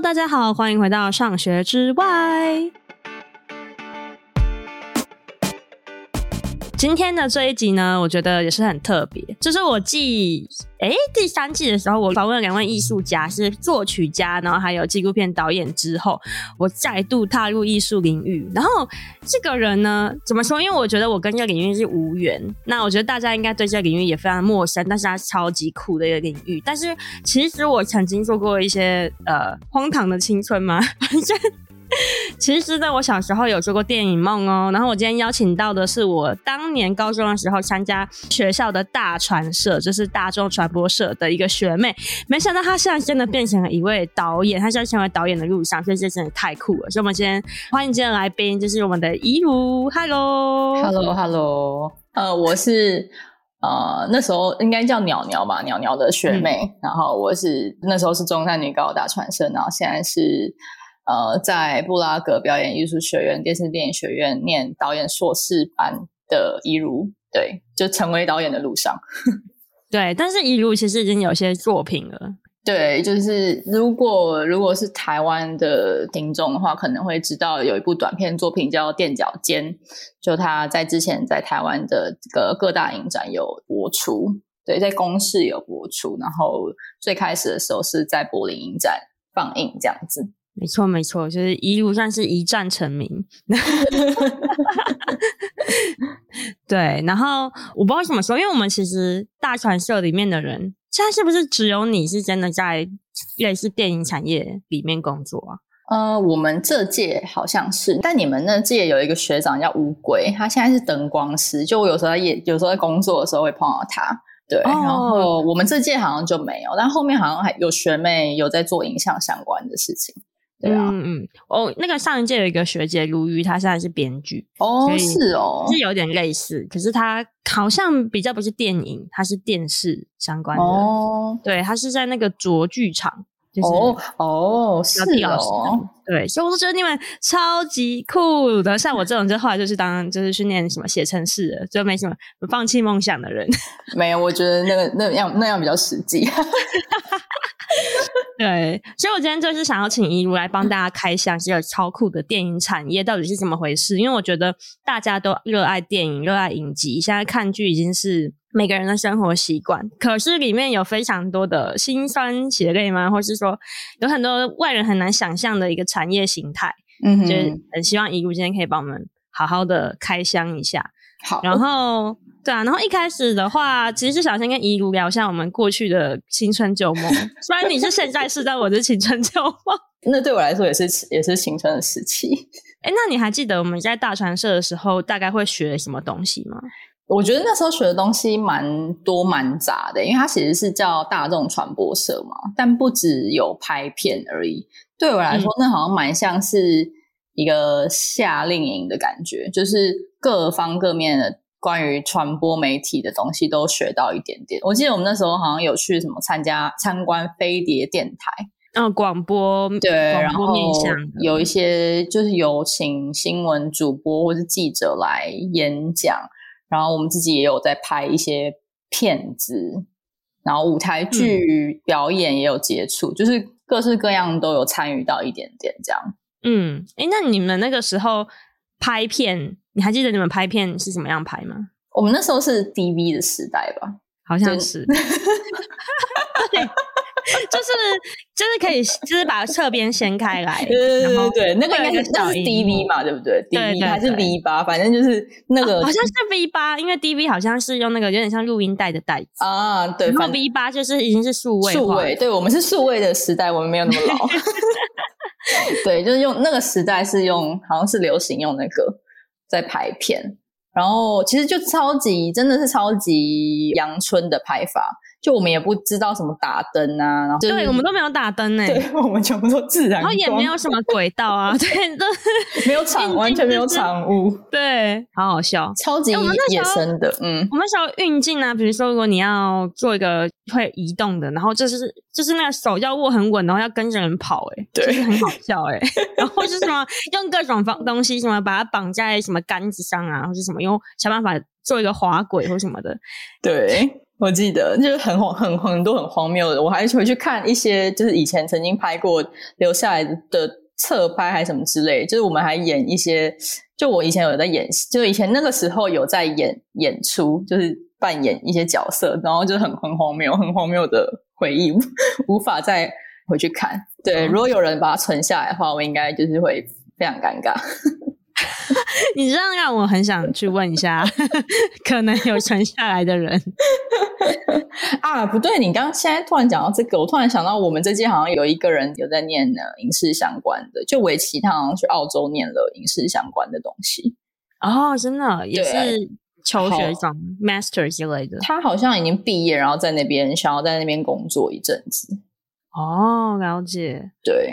大家好，欢迎回到上学之外。今天的这一集呢，我觉得也是很特别。就是我记，诶、第三季的时候，我访问了两位艺术家，是作曲家，然后还有纪录片导演之后，我再度踏入艺术领域。然后这个人呢，怎么说？因为我觉得我跟这个领域是无缘。那我觉得大家应该对这个领域也非常陌生，但是他是超级酷的一个领域。但是其实我曾经做过一些呃荒唐的青春嘛，反正。其实在，我小时候有做过电影梦哦。然后我今天邀请到的是我当年高中的时候参加学校的大传社，就是大众传播社的一个学妹。没想到她现在真的变成了一位导演，她现在成为导演的路上，所以这真的太酷了。所以我们今天欢迎今天的来宾，就是我们的怡如。Hello，Hello，Hello。呃，我是呃那时候应该叫鸟鸟吧，鸟鸟的学妹。嗯、然后我是那时候是中山女高大传社，然后现在是。呃，在布拉格表演艺术学院电视电影学院念导演硕士班的一如，对，就成为导演的路上。对，但是一如其实已经有些作品了。对，就是如果如果是台湾的听众的话，可能会知道有一部短片作品叫《垫脚尖》，就他在之前在台湾的这个各大影展有播出，对，在公视有播出，然后最开始的时候是在柏林影展放映这样子。没错，没错，就是一路算是一战成名。对，然后我不知道为什么说，因为我们其实大传社里面的人，现在是不是只有你是真的在类似电影产业里面工作啊？呃，我们这届好像是，但你们那届有一个学长叫乌龟，他现在是灯光师，就我有时候也，有时候在工作的时候会碰到他。对，哦、然后我们这届好像就没有，但后面好像还有学妹有在做影像相关的事情。对啊，嗯嗯，哦，那个上一届有一个学姐卢瑜，她现在是编剧哦，是哦，是有点类似，可是她好像比较不是电影，她是电视相关的。哦，对，她是在那个卓剧场，就是哦哦，是哦，对，所以我都觉得你们超级酷的，像我这种就后来就是当就是训练什么写程式的，就没什么放弃梦想的人，没有，我觉得那个那样那样比较实际。对，所以我今天就是想要请一如来帮大家开箱这个超酷的电影产业到底是怎么回事。因为我觉得大家都热爱电影，热爱影集，现在看剧已经是每个人的生活习惯。可是里面有非常多的辛酸血泪吗？或是说有很多外人很难想象的一个产业形态？嗯哼，就是很希望怡如今天可以帮我们好好的开箱一下。好，然后。对啊，然后一开始的话，其实是想先跟怡如聊一下我们过去的青春旧梦。虽然你是现在是，在我的青春旧梦。那对我来说也是也是青春的时期。哎，那你还记得我们在大传社的时候大概会学什么东西吗？我觉得那时候学的东西蛮多蛮杂的，因为它其实是叫大众传播社嘛，但不只有拍片而已。对我来说，嗯、那好像蛮像是一个夏令营的感觉，就是各方各面的。关于传播媒体的东西都学到一点点。我记得我们那时候好像有去什么参加参观飞碟电台，嗯、哦，广播对，然后有一些就是有请新闻主播或是记者来演讲，然后我们自己也有在拍一些片子，然后舞台剧表演也有接触，嗯、就是各式各样都有参与到一点点这样。嗯，哎，那你们那个时候拍片？你还记得你们拍片是怎么样拍吗？我们那时候是 DV 的时代吧，好像是。对，就是就是可以，就是把侧边掀开来。对对对对，那个应该是那是 DV 嘛，对不对？DV 还是 V 八，反正就是那个，好像是 V 八，因为 DV 好像是用那个有点像录音带的带子啊。对，然后 V 八就是已经是数位。数位，对，我们是数位的时代，我们没有那么老。对，就是用那个时代是用，好像是流行用那个。在拍片，然后其实就超级，真的是超级阳春的拍法。就我们也不知道什么打灯啊，然后对，我们都没有打灯诶，对，我们全部都自然光，然后也没有什么轨道啊，对，都没有场，完全没有场务，对，好好笑，超级野生的，嗯，我们时候运镜啊，比如说如果你要做一个会移动的，然后就是就是那个手要握很稳，然后要跟着人跑，哎，对，就是很好笑诶，然后是什么用各种方东西，什么把它绑在什么杆子上啊，或是什么用想办法做一个滑轨或什么的，对。我记得就是很荒很很多很荒谬的，我还回去看一些就是以前曾经拍过留下来的侧拍还是什么之类，就是我们还演一些，就我以前有在演戏，就以前那个时候有在演演出，就是扮演一些角色，然后就很很荒谬，很荒谬的回忆，无法再回去看。对，如果有人把它存下来的话，我应该就是会非常尴尬。你这样让我很想去问一下，可能有存下来的人 啊？不对，你刚刚现在突然讲到这个，我突然想到，我们这届好像有一个人有在念呢影视相关的，就围棋，他好像去澳洲念了影视相关的东西。哦，真的也是求学长 master 之类的。他好像已经毕业，然后在那边想要在那边工作一阵子。哦，了解，对。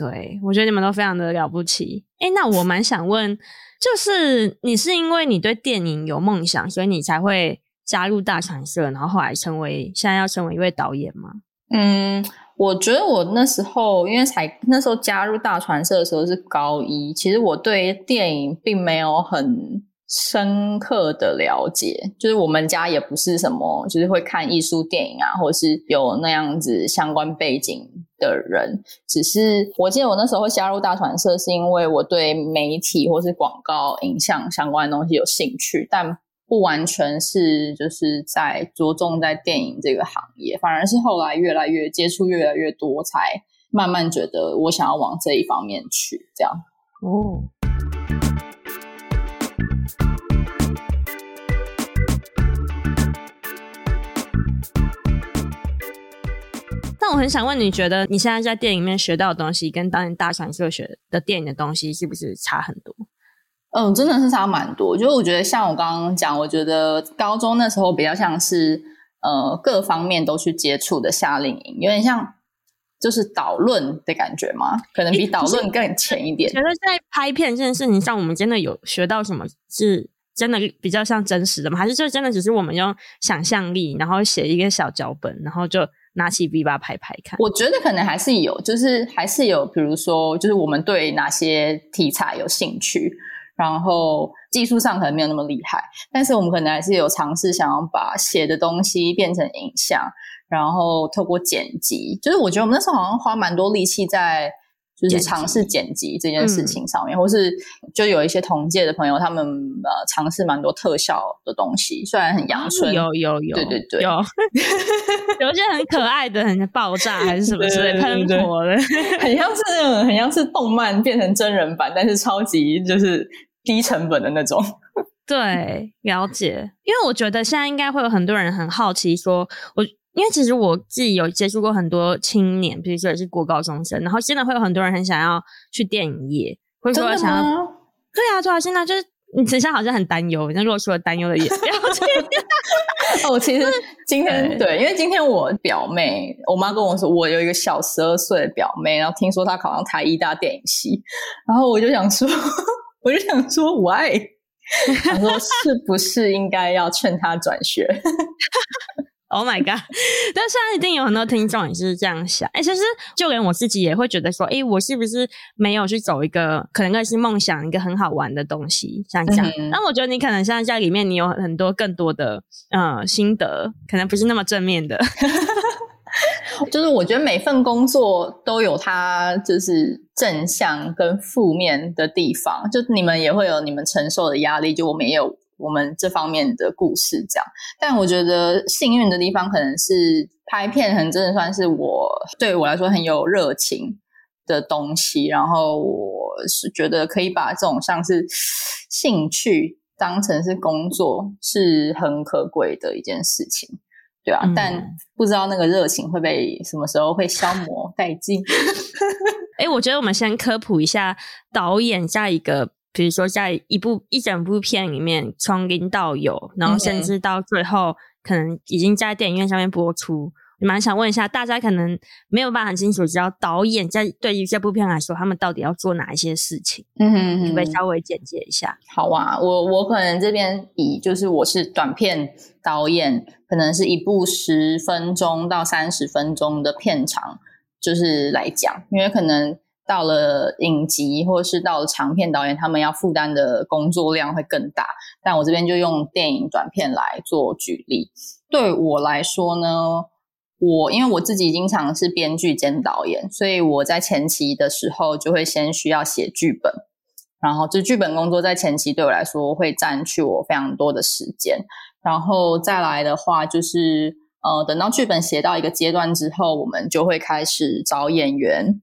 对，我觉得你们都非常的了不起。诶，那我蛮想问，就是你是因为你对电影有梦想，所以你才会加入大传社，然后后来成为现在要成为一位导演吗？嗯，我觉得我那时候因为才那时候加入大传社的时候是高一，其实我对电影并没有很深刻的了解，就是我们家也不是什么，就是会看艺术电影啊，或者是有那样子相关背景的人。只是我记得我那时候会加入大传社，是因为我对媒体或是广告、影像相关的东西有兴趣，但不完全是就是在着重在电影这个行业，反而是后来越来越接触越来越多，才慢慢觉得我想要往这一方面去，这样。哦。那我很想问，你觉得你现在在电影里面学到的东西，跟当年大传社学的电影的东西，是不是差很多？嗯，真的是差蛮多。就是我觉得，像我刚刚讲，我觉得高中那时候比较像是呃各方面都去接触的夏令营，有点像就是导论的感觉吗？可能比导论更浅一点。觉得在拍片这件事情上，我们真的有学到什么？是真的比较像真实的吗？还是就真的只是我们用想象力，然后写一个小脚本，然后就。拿起笔把它拍拍看，我觉得可能还是有，就是还是有，比如说，就是我们对哪些题材有兴趣，然后技术上可能没有那么厉害，但是我们可能还是有尝试想要把写的东西变成影像，然后透过剪辑，就是我觉得我们那时候好像花蛮多力气在。就是尝试剪辑这件事情上面，嗯、或是就有一些同届的朋友，他们呃尝试蛮多特效的东西，虽然很阳春，有有有，对对对，有 有一些很可爱的，很爆炸还是什么之类喷火的，很像是那种很像是动漫变成真人版，但是超级就是低成本的那种。对，了解，因为我觉得现在应该会有很多人很好奇说，我。因为其实我自己有接触过很多青年，比如说也是国高中生，然后现在会有很多人很想要去电影业，或者说想要，对啊，对啊，现在就是你现在好像很担忧，那如果说担忧的也不要去。哦，其实今天对，对，因为今天我表妹，我妈跟我说，我有一个小十二岁的表妹，然后听说她考上台艺大电影系，然后我就想说，我就想说，why？想说是不是应该要劝她转学？Oh my god！但是一定有很多听众也是这样想。哎、欸，其实就连我自己也会觉得说，哎、欸，我是不是没有去走一个可能更是梦想一个很好玩的东西？这样讲。那、嗯、我觉得你可能现在在里面，你有很多更多的呃心得，可能不是那么正面的。就是我觉得每份工作都有它就是正向跟负面的地方，就你们也会有你们承受的压力，就我们也有。我们这方面的故事，这样，但我觉得幸运的地方可能是拍片，很真的算是我对我来说很有热情的东西。然后我是觉得可以把这种像是兴趣当成是工作，是很可贵的一件事情，对啊。嗯、但不知道那个热情会被什么时候会消磨殆尽。哎、欸，我觉得我们先科普一下导演下一个。比如说，在一部一整部片里面，从零到有，然后甚至到最后，可能已经在电影院上面播出。你蛮想问一下，大家可能没有办法很清楚知道导演在对于这部片来说，他们到底要做哪一些事情？嗯哼，可不可以稍微简介一下？好啊，我我可能这边以就是我是短片导演，可能是一部十分钟到三十分钟的片长，就是来讲，因为可能。到了影集或者是到了长片导演，他们要负担的工作量会更大。但我这边就用电影短片来做举例。对我来说呢，我因为我自己经常是编剧兼导演，所以我在前期的时候就会先需要写剧本，然后这剧本工作在前期对我来说会占据我非常多的时间，然后再来的话就是呃，等到剧本写到一个阶段之后，我们就会开始找演员，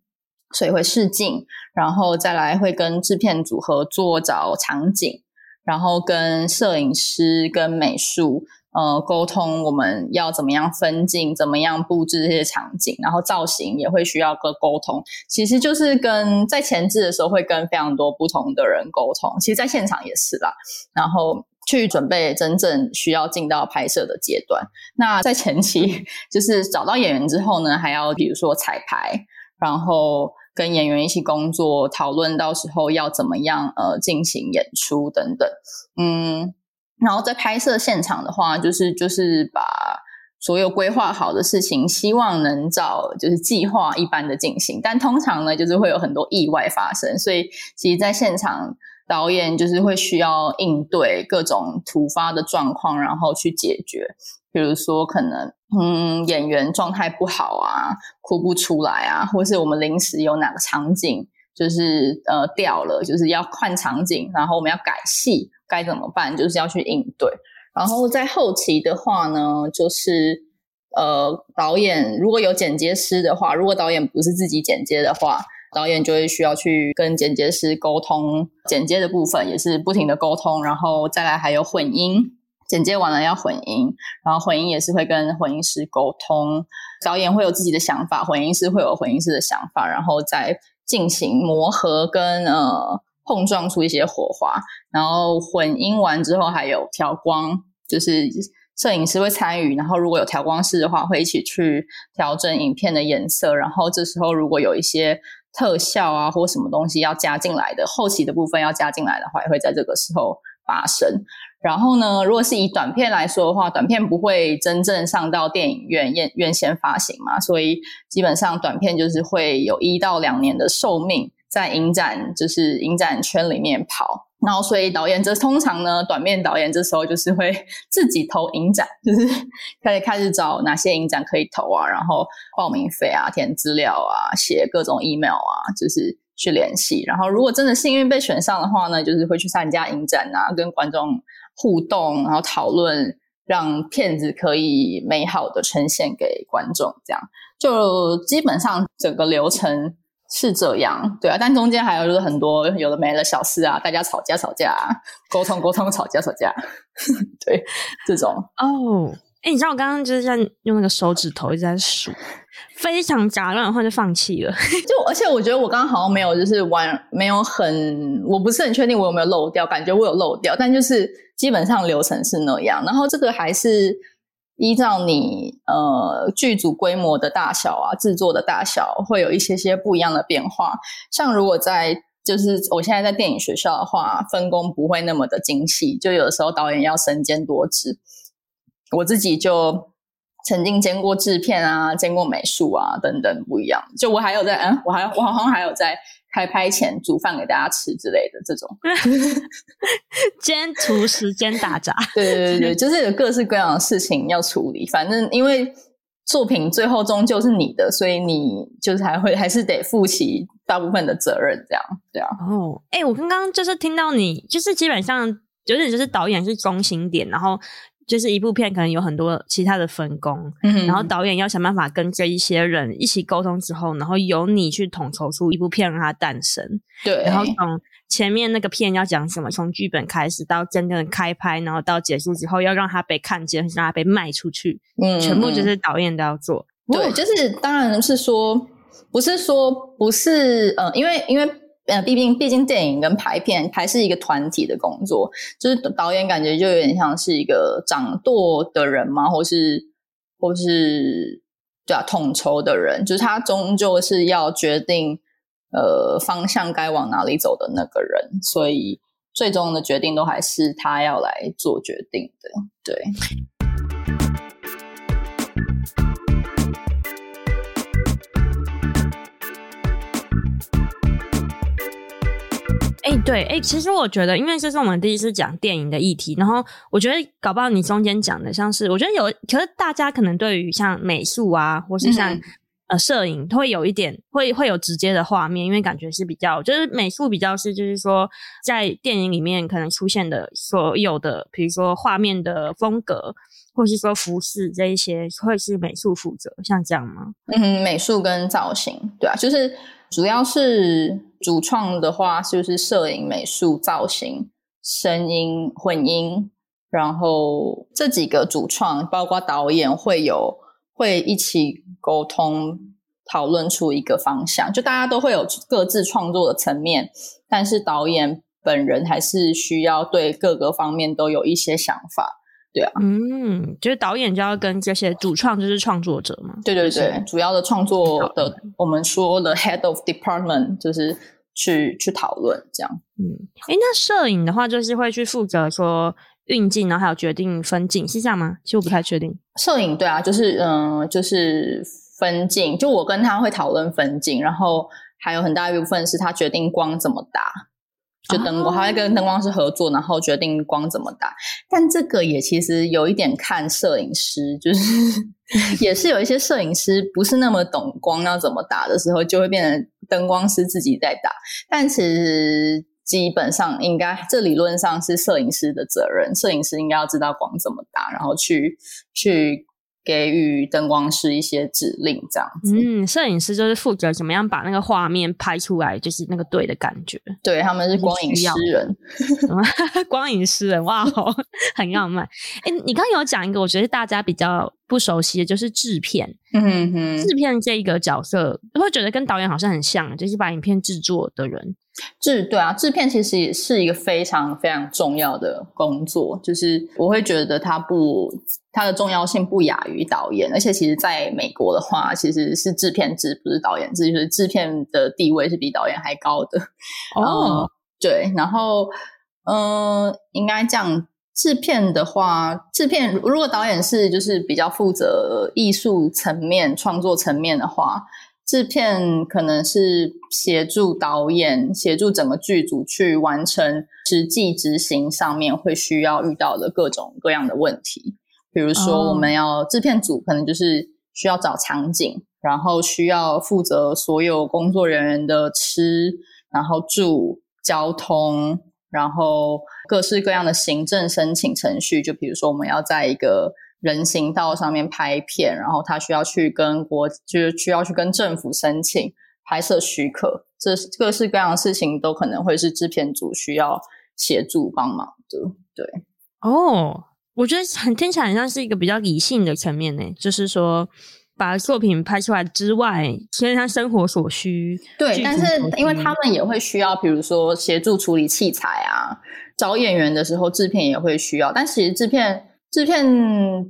所以会试镜，然后再来会跟制片组合作找场景，然后跟摄影师跟美术。呃，沟通我们要怎么样分镜，怎么样布置这些场景，然后造型也会需要个沟通。其实就是跟在前置的时候会跟非常多不同的人沟通，其实在现场也是啦。然后去准备真正需要进到拍摄的阶段。那在前期 就是找到演员之后呢，还要比如说彩排，然后跟演员一起工作，讨论到时候要怎么样呃进行演出等等，嗯。然后在拍摄现场的话，就是就是把所有规划好的事情，希望能照就是计划一般的进行。但通常呢，就是会有很多意外发生，所以其实，在现场导演就是会需要应对各种突发的状况，然后去解决。比如说，可能嗯演员状态不好啊，哭不出来啊，或是我们临时有哪个场景就是呃掉了，就是要换场景，然后我们要改戏。该怎么办？就是要去应对。然后在后期的话呢，就是呃，导演如果有剪接师的话，如果导演不是自己剪接的话，导演就会需要去跟剪接师沟通剪接的部分，也是不停的沟通。然后再来还有混音，剪接完了要混音，然后混音也是会跟混音师沟通。导演会有自己的想法，混音师会有混音师的想法，然后再进行磨合跟呃。碰撞出一些火花，然后混音完之后还有调光，就是摄影师会参与，然后如果有调光师的话，会一起去调整影片的颜色。然后这时候如果有一些特效啊或什么东西要加进来的，后期的部分要加进来的话，也会在这个时候发生。然后呢，如果是以短片来说的话，短片不会真正上到电影院院院线发行嘛，所以基本上短片就是会有一到两年的寿命。在影展就是影展圈里面跑，然后所以导演这通常呢，短片导演这时候就是会 自己投影展，就是 开始开始找哪些影展可以投啊，然后报名费啊、填资料啊、写各种 email 啊，就是去联系。然后如果真的幸运被选上的话呢，就是会去参加影展啊，跟观众互动，然后讨论，让片子可以美好的呈现给观众。这样就基本上整个流程。是这样，对啊，但中间还有就是很多有的没的小事啊，大家吵架吵架，沟通沟通，吵架吵架，对，这种哦，哎，你知道我刚刚就是在用那个手指头一直在数，非常杂乱，然后就放弃了。就而且我觉得我刚刚好像没有就是完没有很，我不是很确定我有没有漏掉，感觉我有漏掉，但就是基本上流程是那样，然后这个还是。依照你呃剧组规模的大小啊，制作的大小会有一些些不一样的变化。像如果在就是我现在在电影学校的话，分工不会那么的精细，就有的时候导演要身兼多职。我自己就曾经兼过制片啊，兼过美术啊等等不一样。就我还有在嗯，我还我好像还有在。开拍前煮饭给大家吃之类的这种，兼厨师兼打杂，对对对对，就是有各式各样的事情要处理。反正因为作品最后终究是你的，所以你就是还会还是得负起大部分的责任，这样这样。哦，哎，我刚刚就是听到你，就是基本上就是就是导演是中心点，然后。就是一部片可能有很多其他的分工，嗯、然后导演要想办法跟这一些人一起沟通之后，然后由你去统筹出一部片让它诞生。对，然后从前面那个片要讲什么，从剧本开始到真正的开拍，然后到结束之后要让它被看见，让它被卖出去，嗯，全部就是导演都要做。对，就是当然是说，不是说不是，呃，因为因为。呃，毕竟毕竟电影跟拍片还是一个团体的工作，就是导演感觉就有点像是一个掌舵的人嘛，或是或是对啊，统筹的人，就是他终究是要决定呃方向该往哪里走的那个人，所以最终的决定都还是他要来做决定的，对。哎、欸，对，哎、欸，其实我觉得，因为这是我们第一次讲电影的议题，然后我觉得搞不好你中间讲的像是，我觉得有，可是大家可能对于像美术啊，或是像、嗯、呃摄影，会有一点会会有直接的画面，因为感觉是比较，就是美术比较是，就是说在电影里面可能出现的所有的，比如说画面的风格，或是说服饰这一些，会是美术负责，像这样吗？嗯，美术跟造型，对啊，就是。主要是主创的话，就是摄影、美术、造型、声音、混音，然后这几个主创，包括导演，会有会一起沟通讨论出一个方向。就大家都会有各自创作的层面，但是导演本人还是需要对各个方面都有一些想法。对啊，嗯，就是导演就要跟这些主创，就是创作者嘛。对对对，主要的创作的，我们说的 head of department 就是去去讨论这样。嗯，诶，那摄影的话，就是会去负责说运镜，然后还有决定分镜，是这样吗？其实我不太确定。摄影对啊，就是嗯、呃，就是分镜，就我跟他会讨论分镜，然后还有很大一部分是他决定光怎么打。就灯光，他会跟灯光师合作，然后决定光怎么打。但这个也其实有一点看摄影师，就是 也是有一些摄影师不是那么懂光要怎么打的时候，就会变成灯光师自己在打。但其实基本上应该，这理论上是摄影师的责任，摄影师应该要知道光怎么打，然后去去。给予灯光师一些指令，这样子。嗯，摄影师就是负责怎么样把那个画面拍出来，就是那个对的感觉。对，他们是光影诗人，光影诗人，哇，很浪漫。哎、欸，你刚刚有讲一个，我觉得大家比较不熟悉的，就是制片。嗯哼，制片这一个角色，会觉得跟导演好像很像，就是把影片制作的人。制对啊，制片其实也是一个非常非常重要的工作，就是我会觉得它不，它的重要性不亚于导演，而且其实在美国的话，其实是制片制，不是导演制，就是制片的地位是比导演还高的。哦、嗯，对，然后嗯、呃，应该这样，制片的话，制片如果导演是就是比较负责艺术层面、创作层面的话。制片可能是协助导演、协助整个剧组去完成实际执行上面会需要遇到的各种各样的问题。比如说，我们要制片组可能就是需要找场景，然后需要负责所有工作人员的吃，然后住、交通，然后各式各样的行政申请程序。就比如说，我们要在一个人行道上面拍片，然后他需要去跟国，就是需要去跟政府申请拍摄许可，这各式各样的事情都可能会是制片组需要协助帮忙的。对，哦，我觉得很听起来很像是一个比较理性的层面呢，就是说把作品拍出来之外，其实他生活所需。对，但是因为他们也会需要，比如说协助处理器材啊，找演员的时候，制片也会需要，但其实制片。制片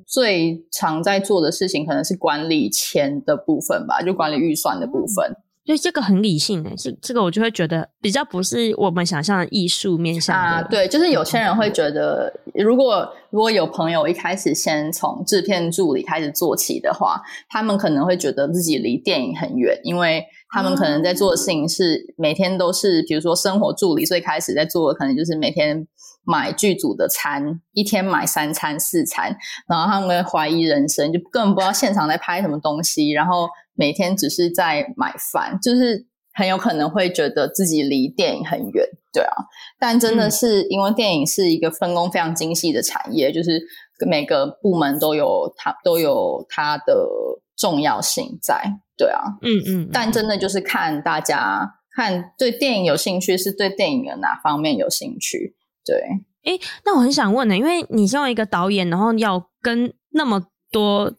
最常在做的事情，可能是管理钱的部分吧，就管理预算的部分。所以这个很理性的，这这个我就会觉得比较不是我们想象的艺术面向啊。对，就是有些人会觉得，如果如果有朋友一开始先从制片助理开始做起的话，他们可能会觉得自己离电影很远，因为他们可能在做的事情是每天都是，比如说生活助理，最开始在做的可能就是每天。买剧组的餐，一天买三餐四餐，然后他们会怀疑人生，就根本不知道现场在拍什么东西，然后每天只是在买饭，就是很有可能会觉得自己离电影很远，对啊。但真的是因为电影是一个分工非常精细的产业，就是每个部门都有它都有它的重要性在，对啊，嗯嗯。但真的就是看大家看对电影有兴趣，是对电影的哪方面有兴趣。对，诶，那我很想问呢，因为你身为一个导演，然后要跟那么多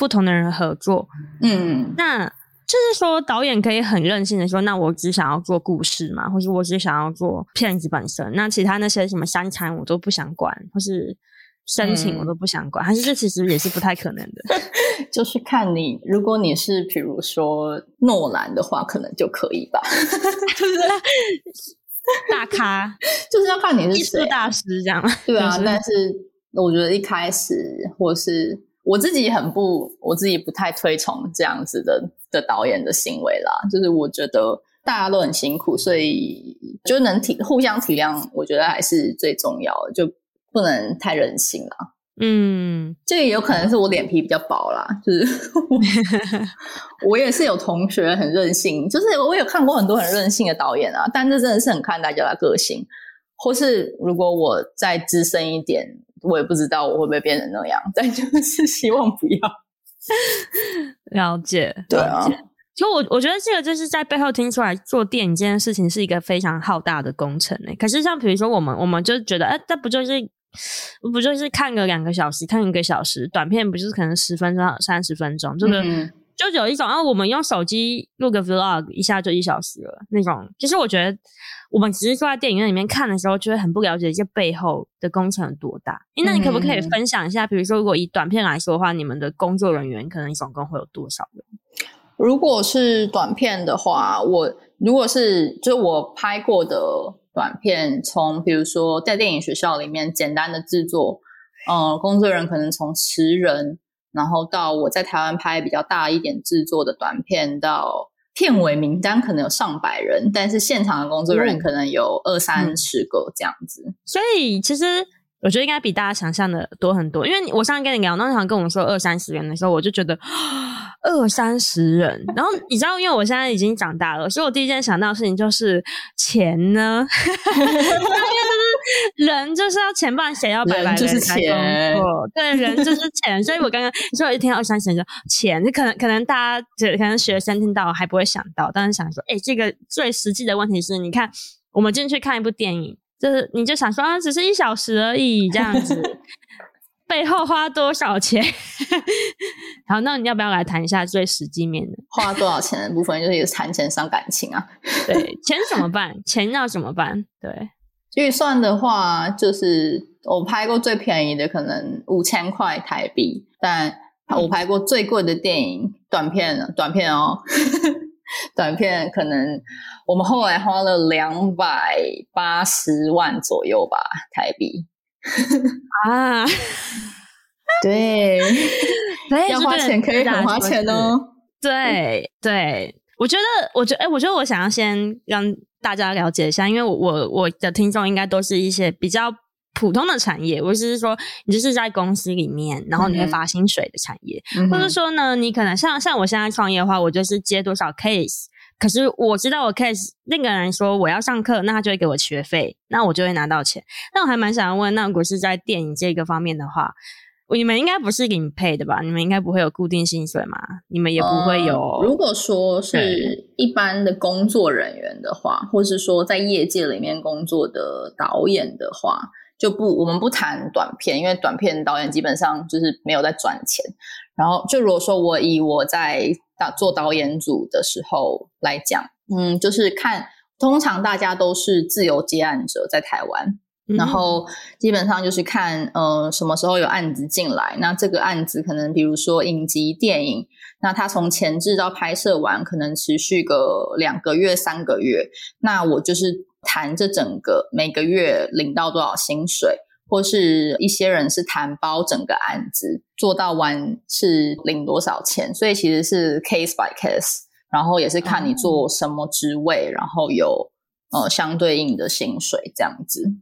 不同的人合作，嗯，那就是说导演可以很任性的说，那我只想要做故事嘛，或是我只想要做片子本身，那其他那些什么三餐我都不想管，或是申请我都不想管，嗯、还是这其实也是不太可能的。就是看你，如果你是比如说诺兰的话，可能就可以吧。大咖。就是要看你是谁，大师这样。对啊，但是我觉得一开始，或是我自己很不，我自己不太推崇这样子的的导演的行为啦。就是我觉得大家都很辛苦，所以就能体互相体谅，我觉得还是最重要的，就不能太任性了。嗯，这个也有可能是我脸皮比较薄啦，就是 我也是有同学很任性，就是我有看过很多很任性的导演啊，但这真的是很看大家的个性，或是如果我再资深一点，我也不知道我会不会变成那样，但就是希望不要。了解，对啊。就我我觉得这个就是在背后听出来做电影这件事情是一个非常浩大的工程诶。可是像比如说我们，我们就觉得，哎，这不就是不就是看个两个小时，看一个小时，短片不就是可能十分钟、三十分钟，这个、嗯、就有一种啊，我们用手机录个 vlog，一下就一小时了那种。其实我觉得我们只是坐在电影院里面看的时候，就会很不了解这背后的工程有多大。诶，那你可不可以分享一下，比如说如果以短片来说的话，你们的工作人员可能总共会有多少人？如果是短片的话，我如果是就我拍过的短片，从比如说在电影学校里面简单的制作，呃，工作人员可能从十人，然后到我在台湾拍比较大一点制作的短片，到片尾名单可能有上百人，但是现场的工作人员可能有二三十个这样子。嗯，所以其实。我觉得应该比大家想象的多很多，因为我上次跟你聊，那场跟我们说二三十人的时候，我就觉得二三十人。然后你知道，因为我现在已经长大了，所以我第一件想到的事情就是钱呢，因为就是人就是要钱，不然谁要白白就是钱，对，人就是钱。所以我刚刚所以我一听到二三十人就钱，就可能可能大家可能学生听到还不会想到，但是想说，哎，这个最实际的问题是，你看我们进去看一部电影。就是你就想说啊，只是一小时而已，这样子，背后花多少钱？好，那你要不要来谈一下最实际面的？花多少钱的部分，就是谈钱伤感情啊。对，钱怎么办？钱要怎么办？对，预算的话，就是我拍过最便宜的可能五千块台币，但我拍过最贵的电影短片，短片哦。短片可能我们后来花了两百八十万左右吧，台币啊，对，要花钱可以很花钱哦。对对，我觉得，我觉得，哎，我觉得我想要先让大家了解一下，因为我我我的听众应该都是一些比较。普通的产业，我是说，你就是在公司里面，然后你会发薪水的产业，嗯、或者说呢，你可能像像我现在创业的话，我就是接多少 case，可是我知道我 case 那个人说我要上课，那他就会给我学费，那我就会拿到钱。那我还蛮想要问，那如果是在电影这个方面的话，你们应该不是给你 pay 的吧？你们应该不会有固定薪水嘛？你们也不会有。呃、如果说是一般的工作人员的话，或是说在业界里面工作的导演的话。就不，我们不谈短片，因为短片导演基本上就是没有在赚钱。然后，就如果说我以我在打做导演组的时候来讲，嗯，就是看，通常大家都是自由接案者在台湾，嗯、然后基本上就是看，呃，什么时候有案子进来，那这个案子可能比如说影集电影，那它从前置到拍摄完，可能持续个两个月、三个月，那我就是。谈这整个每个月领到多少薪水，或是一些人是谈包整个案子做到完是领多少钱，所以其实是 case by case，然后也是看你做什么职位，然后有呃相对应的薪水这样子。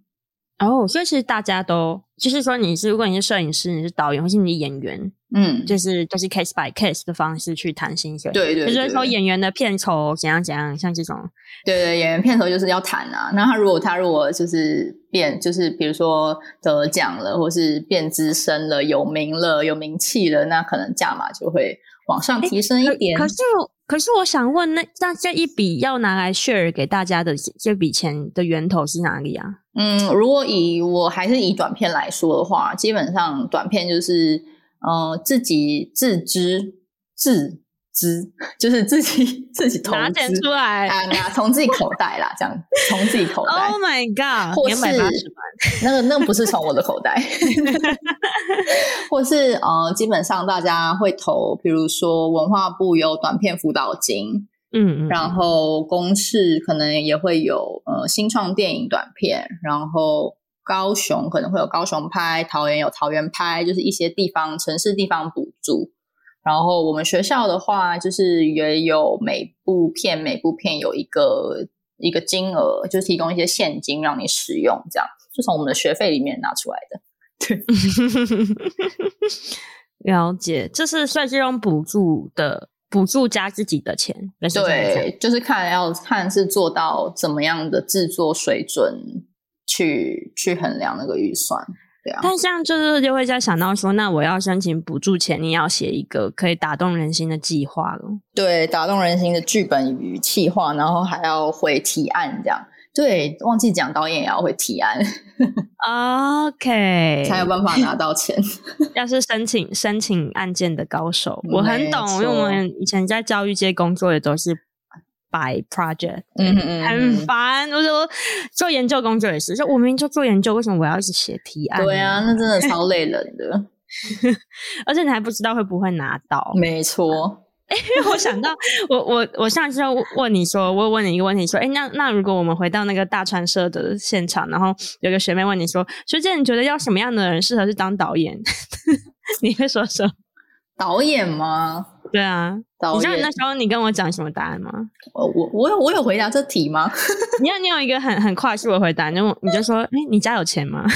哦，所以其实大家都就是说，你是如果你是摄影师，你是导演，或是你是演员，嗯，就是就是 case by case 的方式去谈薪水。对，对对，就是说演员的片酬怎样怎样，像这种。对对，演员片酬就是要谈啊。那他如果他如果就是变，就是比如说得奖了，或是变资深了、有名了、有名气了，那可能价码就会往上提升一点。可是。可是我想问，那那这一笔要拿来 share 给大家的这笔钱的源头是哪里啊？嗯，如果以我还是以短片来说的话，基本上短片就是呃自己自知自。知 就是自己自己投资拿钱出来啊，拿从自己口袋啦，这样从自己口袋。Oh my god！或是那个那个不是从我的口袋，或是呃，基本上大家会投，比如说文化部有短片辅导金，嗯，嗯，然后公视可能也会有呃新创电影短片，然后高雄可能会有高雄拍，桃园有桃园拍，就是一些地方城市地方补助。然后我们学校的话，就是也有每部片每部片有一个一个金额，就提供一些现金让你使用，这样就从我们的学费里面拿出来的。对，了解，这是算是用补助的。补助加自己的钱，对，就是看要看是做到怎么样的制作水准去去衡量那个预算，对啊。但像就是就会在想到说，那我要申请补助前，你要写一个可以打动人心的计划了。对，打动人心的剧本与企划，然后还要会提案这样。对，忘记讲，导演也要会提案，OK，才有办法拿到钱。要是申请申请案件的高手，我很懂，因为我们以前在教育界工作也都是 by project，嗯嗯，很烦。我说做研究工作也是，就我明明就做研究，为什么我要一直写提案？对啊，那真的超累人的，而且你还不知道会不会拿到。没错。哎，因为我想到，我我我上次要问你说，我问你一个问题，说，哎，那那如果我们回到那个大川社的现场，然后有个学妹问你说，学姐，你觉得要什么样的人适合去当导演？你会说什么？导演吗？对啊，你知道你那时候你跟我讲什么答案吗？我我我有我有回答这题吗？你要你有一个很很快速的回答，就你就说，哎，你家有钱吗？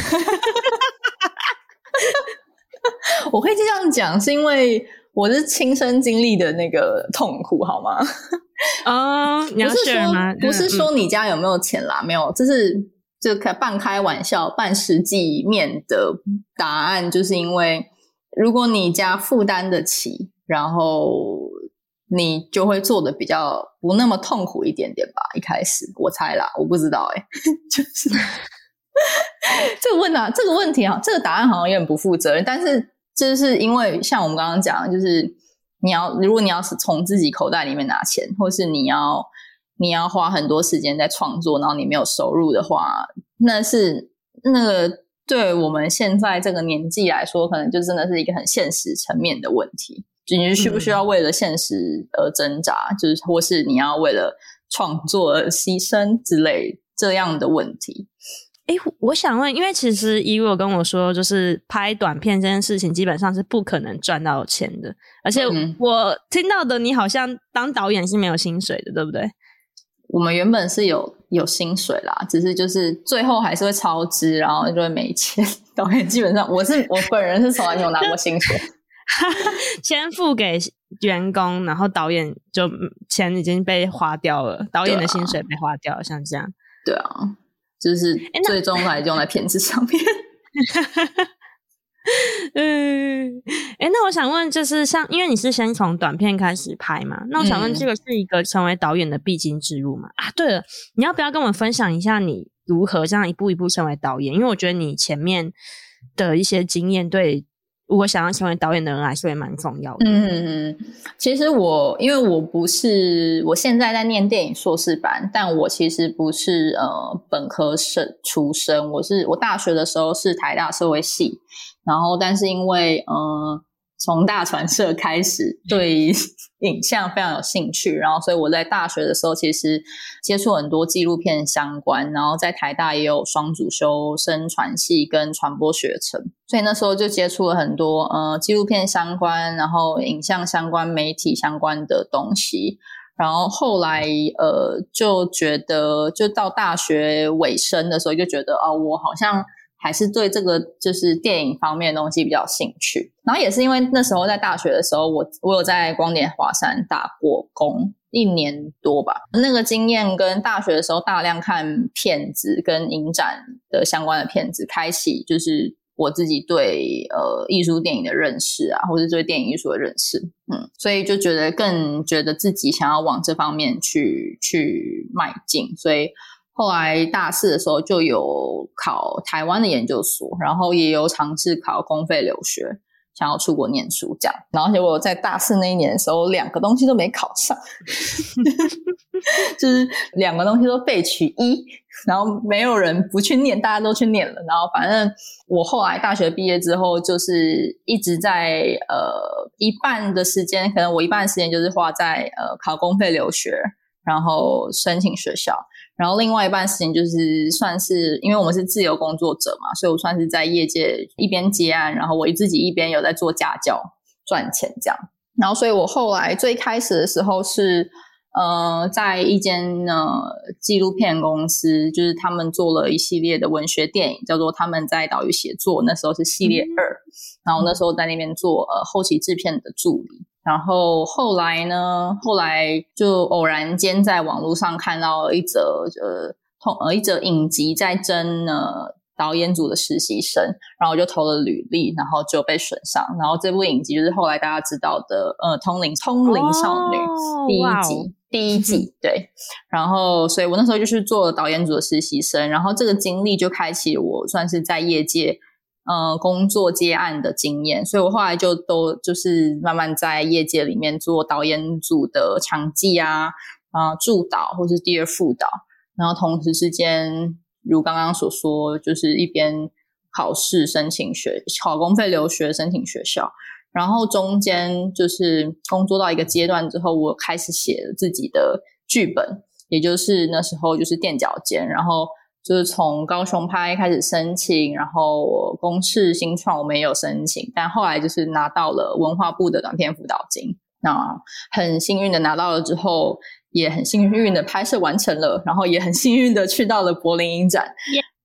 我会这样讲，是因为。我是亲身经历的那个痛苦，好吗？啊、uh,，你要是吗？不是说你家有没有钱啦，嗯、没有，这是就开半开玩笑、半实际面的答案，就是因为如果你家负担得起，然后你就会做的比较不那么痛苦一点点吧。一开始我猜啦，我不知道哎、欸，就是 这个问啊，这个问题啊，这个答案好像有点不负责任，但是。就是因为像我们刚刚讲，就是你要如果你要是从自己口袋里面拿钱，或是你要你要花很多时间在创作，然后你没有收入的话，那是那个对我们现在这个年纪来说，可能就真的是一个很现实层面的问题。就你需不需要为了现实而挣扎，嗯、就是或是你要为了创作而牺牲之类这样的问题。哎，我想问，因为其实以我跟我说，就是拍短片这件事情基本上是不可能赚到钱的，而且我听到的你好像当导演是没有薪水的，对不对？我们原本是有有薪水啦，只是就是最后还是会超支，然后就会没钱。导演基本上，我是我本人是从来没有拿过薪水，先付给员工，然后导演就钱已经被花掉了，导演的薪水被花掉了，像这样。对啊。就是最终还用在片子上面。嗯，哎，那我想问，就是像，因为你是先从短片开始拍嘛，那我想问，这个是一个成为导演的必经之路嘛？嗯、啊，对了，你要不要跟我们分享一下你如何这样一步一步成为导演？因为我觉得你前面的一些经验对。如果想要成为导演的人来说也蛮重要的。嗯，其实我因为我不是我现在在念电影硕士班，但我其实不是呃本科生出身，我是我大学的时候是台大社会系，然后但是因为呃。从大传社开始对影像非常有兴趣，然后所以我在大学的时候其实接触很多纪录片相关，然后在台大也有双主修生传系跟传播学程，所以那时候就接触了很多呃纪录片相关，然后影像相关、媒体相关的东西，然后后来呃就觉得就到大学尾声的时候就觉得哦，我好像。还是对这个就是电影方面的东西比较兴趣，然后也是因为那时候在大学的时候，我我有在光点华山打过工一年多吧，那个经验跟大学的时候大量看片子跟影展的相关的片子，开启就是我自己对呃艺术电影的认识啊，或者对电影艺术的认识，嗯，所以就觉得更觉得自己想要往这方面去去迈进，所以。后来大四的时候就有考台湾的研究所，然后也有尝试考公费留学，想要出国念书这样。然后结果在大四那一年的时候，两个东西都没考上，就是两个东西都备取一，然后没有人不去念，大家都去念了。然后反正我后来大学毕业之后，就是一直在呃一半的时间，可能我一半的时间就是花在呃考公费留学，然后申请学校。然后另外一半事情就是算是，因为我们是自由工作者嘛，所以我算是在业界一边接案，然后我自己一边有在做家教赚钱这样。然后，所以我后来最开始的时候是，呃，在一间呢纪录片公司，就是他们做了一系列的文学电影，叫做《他们在岛屿写作》，那时候是系列二。嗯、然后那时候在那边做呃后期制片的助理。然后后来呢，后来就偶然间在网络上看到一则呃通呃一则影集在征呢。导演组的实习生，然后我就投了履历，然后就被选上。然后这部影集就是后来大家知道的，呃，《通灵通灵少女》第一季，哦、第一季对。然后，所以我那时候就是做了导演组的实习生，然后这个经历就开启我算是在业界呃工作接案的经验。所以我后来就都就是慢慢在业界里面做导演组的场记啊啊、助导或是第二副导，然后同时之间。如刚刚所说，就是一边考试申请学考公费留学申请学校，然后中间就是工作到一个阶段之后，我开始写了自己的剧本，也就是那时候就是垫脚尖，然后就是从高雄拍开始申请，然后公视新创我们也有申请，但后来就是拿到了文化部的短片辅导金，那很幸运的拿到了之后。也很幸运的拍摄完成了，然后也很幸运的去到了柏林影展。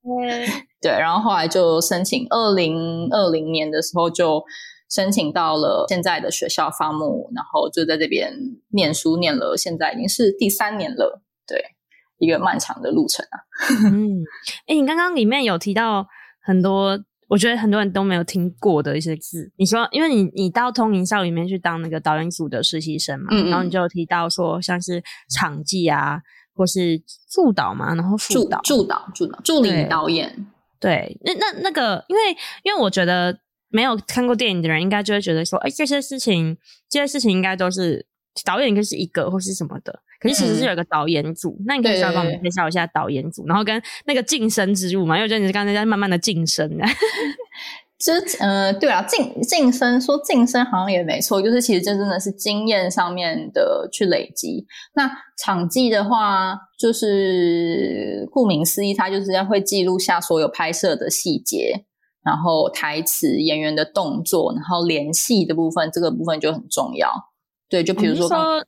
Yeah. 对，然后后来就申请，二零二零年的时候就申请到了现在的学校发木，然后就在这边念书，念了现在已经是第三年了。对，一个漫长的路程啊。嗯，哎，你刚刚里面有提到很多。我觉得很多人都没有听过的一些字，你说，因为你你到通灵少里面去当那个导演组的实习生嘛，嗯嗯，然后你就有提到说像是场记啊，或是助导嘛，然后副导、助导、助导、助理导演，对，对，那那那个，因为因为我觉得没有看过电影的人，应该就会觉得说，哎，这些事情，这些事情应该都是导演应该是一个或是什么的。可是其实是有一个导演组，嗯、那你可以稍微帮我们介绍一下导演组，然后跟那个晋升之路嘛？因为我觉得你是刚才在慢慢的晋升的。就呃，对啊，晋晋升说晋升好像也没错，就是其实这真的是经验上面的去累积。那场记的话，就是顾名思义，它就是要会记录下所有拍摄的细节，然后台词、演员的动作，然后联系的部分，这个部分就很重要。对，就比如说。哦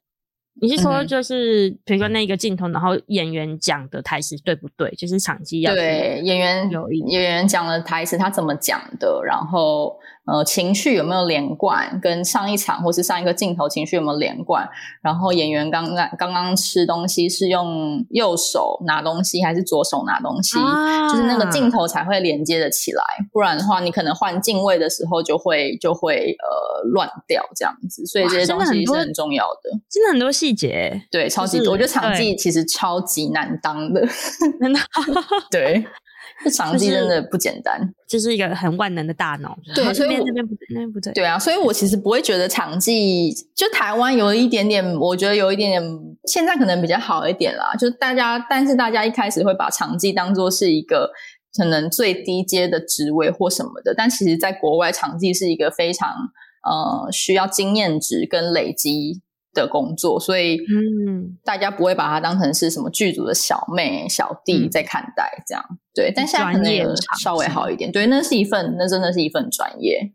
你是说，就是比如说那个镜头，然后演员讲的台词对不对？就是场记要对演员有演员讲的台词，他怎么讲的？然后呃，情绪有没有连贯？跟上一场或是上一个镜头情绪有没有连贯？然后演员刚刚刚刚吃东西是用右手拿东西还是左手拿东西？啊、就是那个镜头才会连接的起来，不然的话，你可能换镜位的时候就会就会呃乱掉这样子。所以这些东西是很重要的，真的很多细节，对，超级多。我觉得场记其实超级难当的，真的 对。这场记真的不简单，就是、就是一个很万能的大脑。对，所以那边不对，那边不对。对啊，所以我其实不会觉得场记，就台湾有一点点，我觉得有一点点，现在可能比较好一点啦。就是大家，但是大家一开始会把场记当做是一个可能最低阶的职位或什么的，但其实在国外，场记是一个非常呃需要经验值跟累积的工作，所以嗯，大家不会把它当成是什么剧组的小妹、小弟在看待这样，嗯、对。但现在可能稍微好一点，对，那是一份，那真的是一份专业。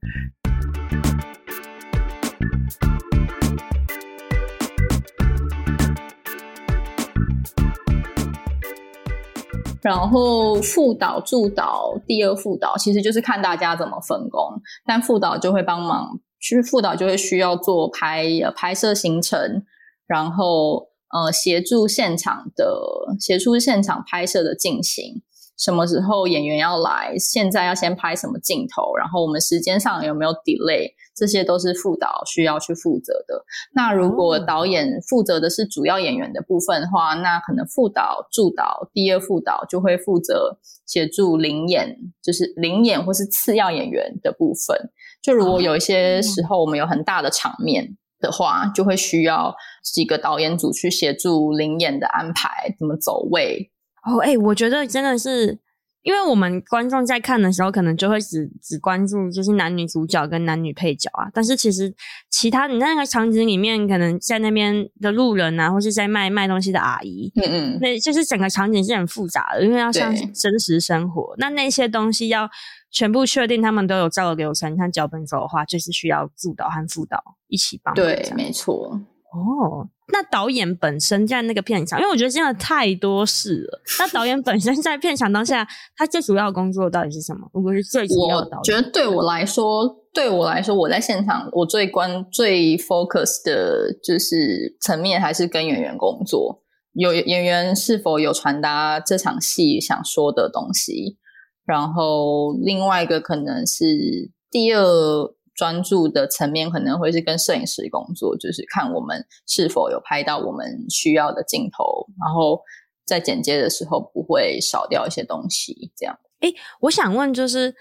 然后副导、助导、第二副导，其实就是看大家怎么分工，但副导就会帮忙。其实副导就会需要做拍呃拍摄行程，然后呃协助现场的协助现场拍摄的进行，什么时候演员要来，现在要先拍什么镜头，然后我们时间上有没有 delay，这些都是副导需要去负责的。那如果导演负责的是主要演员的部分的话，那可能副导、助导、第二副导就会负责协助领演，就是领演或是次要演员的部分。就如果有一些时候我们有很大的场面的话，就会需要几个导演组去协助灵演的安排，怎么走位。哦，哎、欸，我觉得真的是因为我们观众在看的时候，可能就会只只关注就是男女主角跟男女配角啊，但是其实其他你在那个场景里面，可能在那边的路人啊，或是在卖卖东西的阿姨，嗯嗯，那就是整个场景是很复杂的，因为要像真实生活，那那些东西要全部确定他们都有照的流程，像脚本走的话，就是需要助导和副导一起帮。对，没错。哦，那导演本身在那个片场，因为我觉得真的太多事了。那导演本身在片场当下，他最主要的工作到底是什么？如果是最主要的导演，我觉得对我来说，对我来说，我在现场，我最关最 focus 的就是层面还是跟演员工作，有演员是否有传达这场戏想说的东西，然后另外一个可能是第二。专注的层面可能会是跟摄影师工作，就是看我们是否有拍到我们需要的镜头，然后在剪接的时候不会少掉一些东西。这样，哎，我想问，就是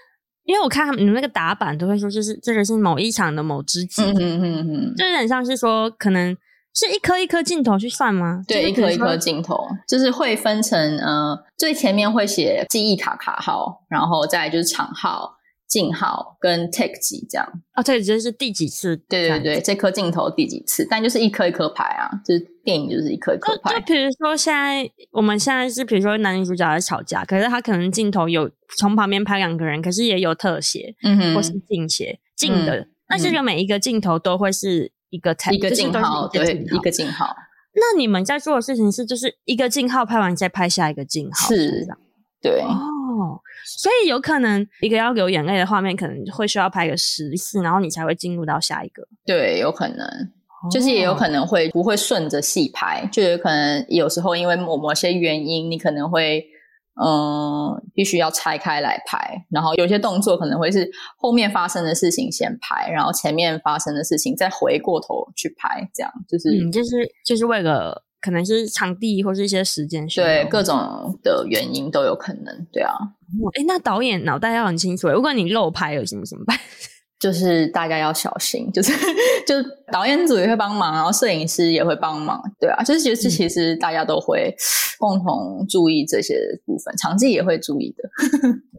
因为我看你们那个打板都会说，就是这个是某一场的某支景，嗯嗯嗯嗯，就有点像是说，可能是一颗一颗镜头去算吗？对，一颗一颗镜头，就是会分成呃，最前面会写记忆卡卡号，然后再来就是场号。镜号跟 take 几这样啊？这这是第几次？对对对，这颗镜头第几次？但就是一颗一颗拍啊，就是电影就是一颗一颗拍。就比如说现在我们现在是，比如说男女主角在吵架，可是他可能镜头有从旁边拍两个人，可是也有特写，嗯哼，或是近写近的。那这个每一个镜头都会是一个 take 一个镜号，对，一个镜号。那你们在做的事情是，就是一个镜号拍完再拍下一个镜号，是，对。哦，所以有可能一个要流眼泪的画面，可能会需要拍个十次，然后你才会进入到下一个。对，有可能，哦、就是也有可能会不会顺着戏拍，就有可能有时候因为某某些原因，你可能会嗯必须要拆开来拍，然后有些动作可能会是后面发生的事情先拍，然后前面发生的事情再回过头去拍，这样就是嗯，就是就是为了。可能是场地或是一些时间对，各种的原因都有可能，对啊。哎、欸，那导演脑袋要很清楚，如果你漏拍了，怎么怎么办？就是大家要小心，就是就是导演组也会帮忙，然后摄影师也会帮忙，对啊。就是其实其实大家都会共同注意这些部分，场记也会注意的。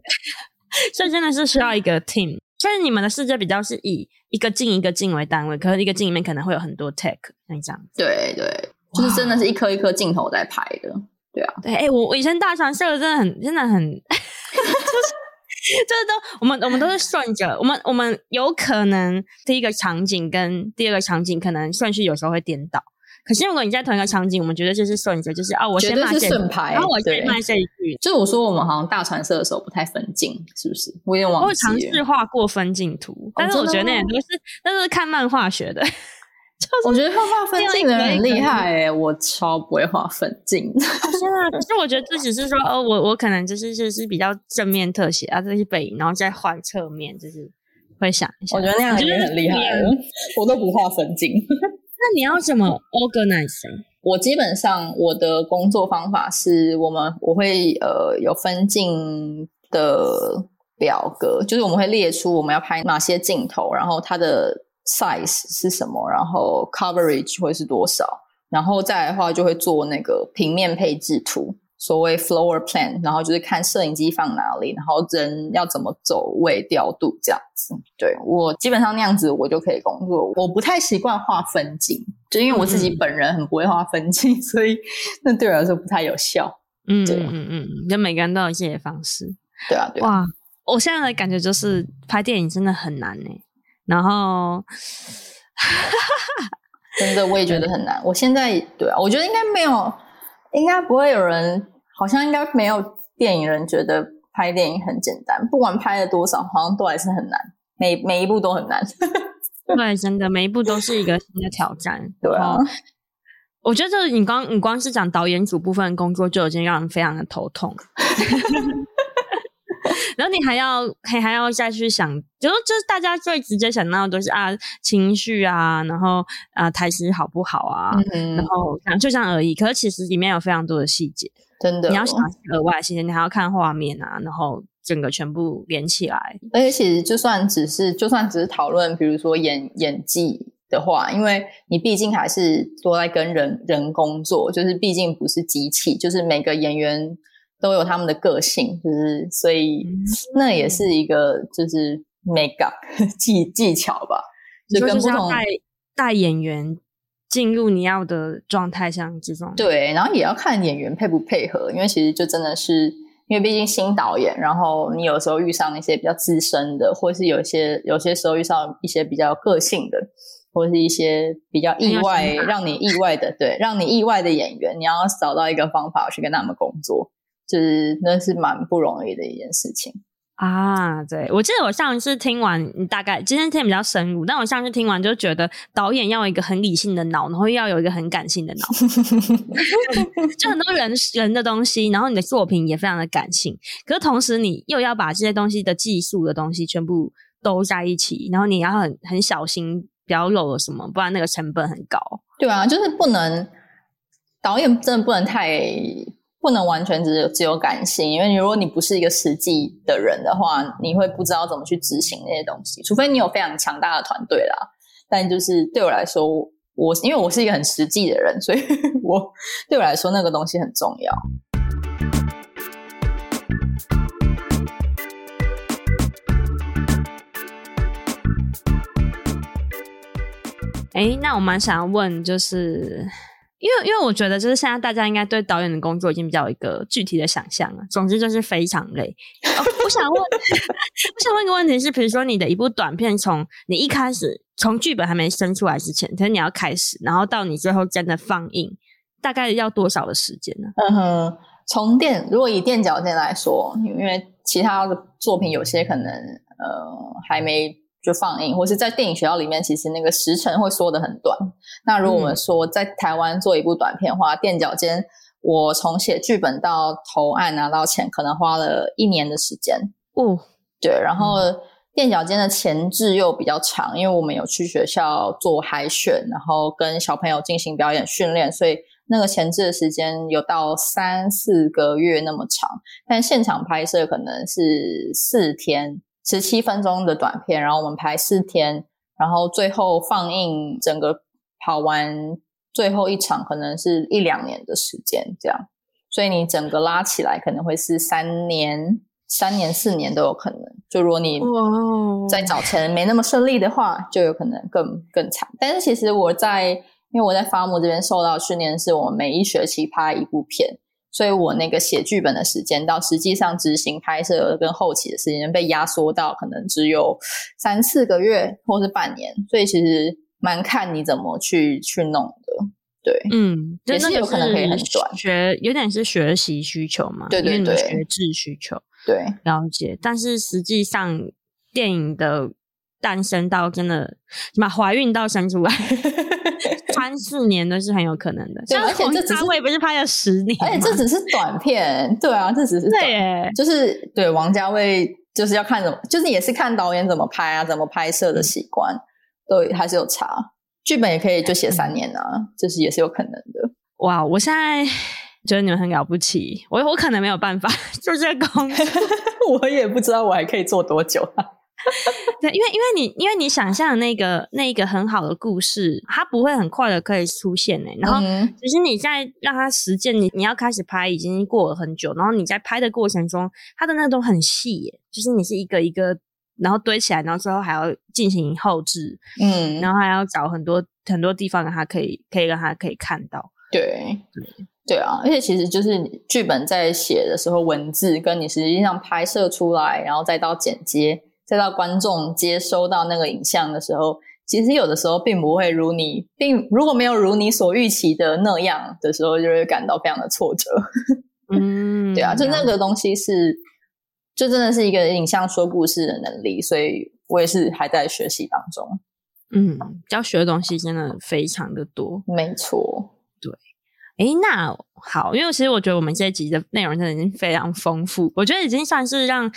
所以真的是需要一个 team。所以你们的世界比较是以一个镜一个镜为单位，可是一个镜里面可能会有很多 take，像这样。对对。就是真的是一颗一颗镜头在拍的，对啊，对，哎、欸，我我以前大传社的真的很真的很，就是就是都我们我们都是顺着，我们我们有可能第一个场景跟第二个场景可能顺序有时候会颠倒，可是如果你在同一个场景，我们觉得就是顺着，就是啊，我先骂这句，然后我先骂这一句。就是我说我们好像大传社的时候不太分镜，是不是？我有点忘记了。我尝试画过分镜图，但是我觉得那也都是那都是看漫画学的。我觉得会画分镜的人很厉害诶、欸，我超不会画分镜。是啊，可是我觉得这只是说，哦，我我可能就是就是比较正面特写啊，这些背影，然后再换侧面，就是会想一下。我觉得那样已经很厉害了，我都不画分镜。那你要怎么 organize？我基本上我的工作方法是我们我会呃有分镜的表格，就是我们会列出我们要拍哪些镜头，然后它的。Size 是什么？然后 coverage 会是多少？然后再来的话，就会做那个平面配置图，所谓 floor plan，然后就是看摄影机放哪里，然后人要怎么走位调度这样子。对，我基本上那样子，我就可以工作。我不太习惯画分镜，就因为我自己本人很不会画分镜，嗯、所以那对我来说不太有效。嗯，对嗯嗯嗯，就每个人都有自己的方式。对啊，对啊。哇，我现在的感觉就是拍电影真的很难呢。然后，真的我也觉得很难。我现在对啊，我觉得应该没有，应该不会有人，好像应该没有电影人觉得拍电影很简单。不管拍了多少，好像都还是很难，每每一步都很难。对，真的每一步都是一个新的挑战。对啊，我觉得你光你光是讲导演组部分工作，就已经让人非常的头痛。然后你还要还还要再去想，就是就是大家最直接想到的都是啊情绪啊，然后啊台词好不好啊，嗯、然后就这样而已。可是其实里面有非常多的细节，真的，你要想额外的细节，你还要看画面啊，然后整个全部连起来。而且其实就算只是就算只是讨论，比如说演演技的话，因为你毕竟还是都在跟人人工作，就是毕竟不是机器，就是每个演员。都有他们的个性，就是所以那也是一个就是 make up 技技巧吧，就跟不同带带演员进入你要的状态，像这种对，然后也要看演员配不配合，因为其实就真的是因为毕竟新导演，然后你有时候遇上一些比较资深的，或是有些有些时候遇上一些比较个性的。或是一些比较意外，让你意外的，对，让你意外的演员，你要找到一个方法去跟他们工作，就是那是蛮不容易的一件事情啊。对，我记得我上一次听完，大概今天听比较深入，但我上次听完就觉得导演要有一个很理性的脑，然后又要有一个很感性的脑，就很多人人的东西，然后你的作品也非常的感性，可是同时你又要把这些东西的技术的东西全部都在一起，然后你要很很小心。不要漏了什么？不然那个成本很高。对啊，就是不能导演真的不能太不能完全只有只有感性，因为如果你不是一个实际的人的话，你会不知道怎么去执行那些东西。除非你有非常强大的团队啦。但就是对我来说，我因为我是一个很实际的人，所以我对我来说那个东西很重要。哎，那我蛮想要问，就是因为因为我觉得，就是现在大家应该对导演的工作已经比较有一个具体的想象了。总之就是非常累。我想问，我想问个问题是，比如说你的一部短片，从你一开始从剧本还没生出来之前，可是你要开始，然后到你最后真的放映，大概要多少的时间呢？嗯哼，从垫如果以垫脚尖来说，因为其他的作品有些可能呃还没。就放映，或是在电影学校里面，其实那个时程会缩得很短。那如果我们说在台湾做一部短片的话，垫脚尖，我从写剧本到投案拿到钱，可能花了一年的时间。哦，对，然后垫脚尖的前置又比较长，因为我们有去学校做海选，然后跟小朋友进行表演训练，所以那个前置的时间有到三四个月那么长。但现场拍摄可能是四天。十七分钟的短片，然后我们排四天，然后最后放映，整个跑完最后一场可能是一两年的时间，这样，所以你整个拉起来可能会是三年、三年、四年都有可能。就如果你在早晨没那么顺利的话，就有可能更更惨。但是其实我在，因为我在发姆这边受到训练，是我每一学期拍一部片。所以我那个写剧本的时间到实际上执行拍摄跟后期的时间被压缩到可能只有三四个月或是半年，所以其实蛮看你怎么去去弄的。对，嗯，也是有可能可以很短，学有点是学习需求嘛，对对对，学制需求，对，了解。但是实际上电影的诞生到真的什么怀孕到生出来。三四年都是很有可能的，对，而且这只是不是拍了十年，而且这只是短片，对啊，这只是短对，就是对王家卫就是要看怎么，就是也是看导演怎么拍啊，怎么拍摄的习惯，嗯、都还是有差。剧本也可以就写三年啊，嗯、就是也是有可能的。哇，我现在觉得你们很了不起，我我可能没有办法 就这个工作，我也不知道我还可以做多久啊。对，因为因为你因为你想象的那个那一个很好的故事，它不会很快的可以出现呢。然后，其实你在让它实践，你你要开始拍已经过了很久，然后你在拍的过程中，它的那都很细耶，就是你是一个一个，然后堆起来，然后之后还要进行后置，嗯，然后还要找很多很多地方让它可以可以让它可以看到。对对对啊，而且其实就是剧本在写的时候，文字跟你实际上拍摄出来，然后再到剪接。再到观众接收到那个影像的时候，其实有的时候并不会如你，并如果没有如你所预期的那样的时候，就会感到非常的挫折。嗯，对啊，就那个东西是，就真的是一个影像说故事的能力，所以我也是还在学习当中。嗯，要学的东西真的非常的多。没错，对。诶，那好，因为其实我觉得我们这一集的内容真的已经非常丰富，我觉得已经算是让。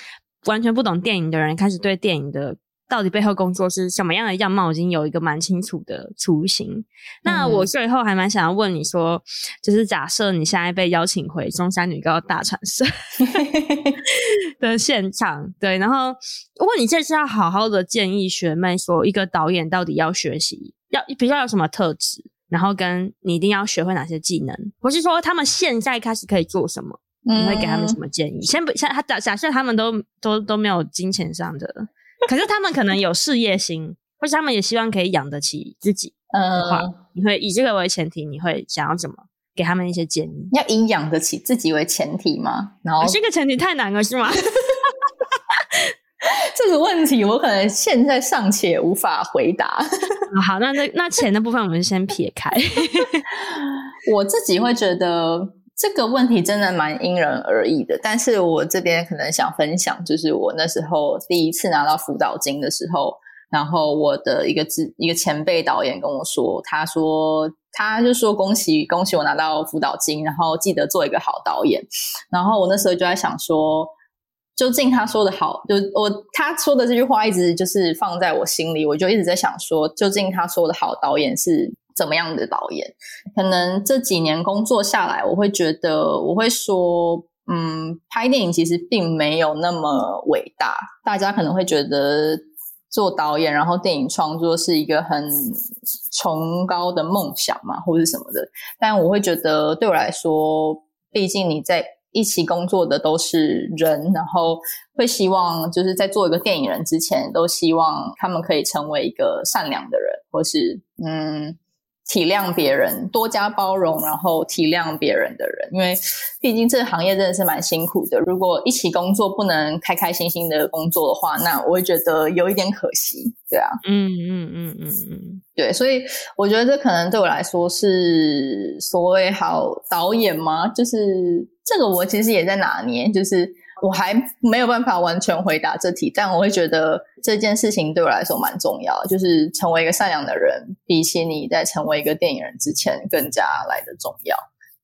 完全不懂电影的人开始对电影的到底背后工作是什么样的样貌，已经有一个蛮清楚的雏形。那我最后还蛮想要问你说，就是假设你现在被邀请回中山女高大传社 的现场，对，然后如果你这次要好好的建议学妹说，一个导演到底要学习要比较有什么特质，然后跟你一定要学会哪些技能，或是说他们现在开始可以做什么？你会给他们什么建议？嗯、先不，先他假假设他们都都都没有金钱上的，可是他们可能有事业心，或者他们也希望可以养得起自己的话，嗯、你会以这个为前提，你会想要怎么给他们一些建议？要以养得起自己为前提吗？然后这个前提太难了，是吗？这个问题我可能现在尚且无法回答。好，那那那钱的部分我们先撇开。我自己会觉得。这个问题真的蛮因人而异的，但是我这边可能想分享，就是我那时候第一次拿到辅导金的时候，然后我的一个之一个前辈导演跟我说，他说他就说恭喜恭喜我拿到辅导金，然后记得做一个好导演，然后我那时候就在想说，究竟他说的好，就我他说的这句话一直就是放在我心里，我就一直在想说，究竟他说的好导演是。怎么样的导演？可能这几年工作下来，我会觉得，我会说，嗯，拍电影其实并没有那么伟大。大家可能会觉得做导演，然后电影创作是一个很崇高的梦想嘛，或者什么的。但我会觉得，对我来说，毕竟你在一起工作的都是人，然后会希望就是在做一个电影人之前，都希望他们可以成为一个善良的人，或是嗯。体谅别人，多加包容，然后体谅别人的人，因为毕竟这个行业真的是蛮辛苦的。如果一起工作不能开开心心的工作的话，那我会觉得有一点可惜，对啊，嗯嗯嗯嗯嗯，对，所以我觉得这可能对我来说是所谓好导演吗？就是这个我其实也在拿捏，就是。我还没有办法完全回答这题，但我会觉得这件事情对我来说蛮重要，就是成为一个善良的人，比起你在成为一个电影人之前更加来的重要。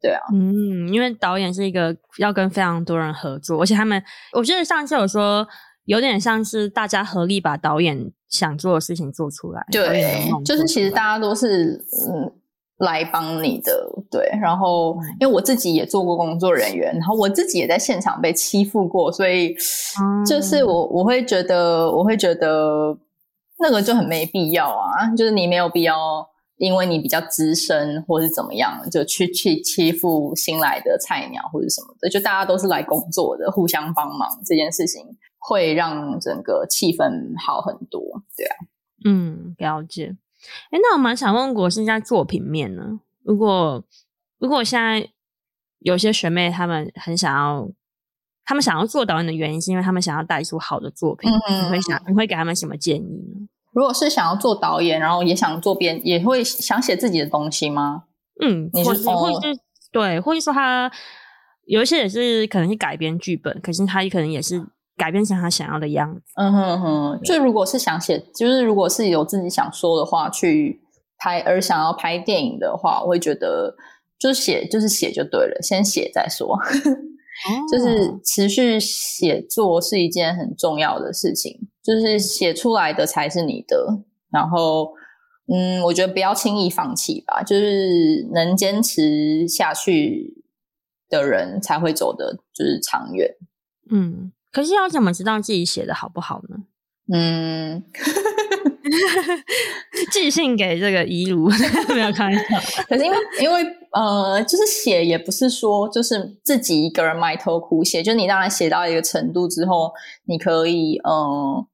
对啊，嗯，因为导演是一个要跟非常多人合作，而且他们，我记得上次有说有点像是大家合力把导演想做的事情做出来。对，就是其实大家都是嗯。来帮你的，对，然后因为我自己也做过工作人员，然后我自己也在现场被欺负过，所以就是我我会觉得我会觉得那个就很没必要啊，就是你没有必要因为你比较资深或是怎么样，就去去欺负新来的菜鸟或者什么的，就大家都是来工作的，互相帮忙这件事情会让整个气氛好很多，对啊，嗯，了解。哎，那我蛮想问国是在作品面呢？如果如果现在有些学妹她们很想要，她们想要做导演的原因，是因为她们想要带出好的作品，嗯、你会想你会给他们什么建议呢？如果是想要做导演，然后也想做编，也会想写自己的东西吗？嗯，你是或是或是对，或者说他有一些也是可能是改编剧本，可是他也可能也是。改变成他想要的样子。嗯哼哼，就如果是想写，就是如果是有自己想说的话去拍，而想要拍电影的话，我会觉得就是写，就是写就对了，先写再说。哦、就是持续写作是一件很重要的事情，就是写出来的才是你的。然后，嗯，我觉得不要轻易放弃吧，就是能坚持下去的人才会走得就是长远。嗯。可是要怎么知道自己写的好不好呢？嗯，寄信给这个遗如 没有开玩笑。可是因为因为呃，就是写也不是说就是自己一个人埋头苦写，就你当然写到一个程度之后，你可以嗯、呃，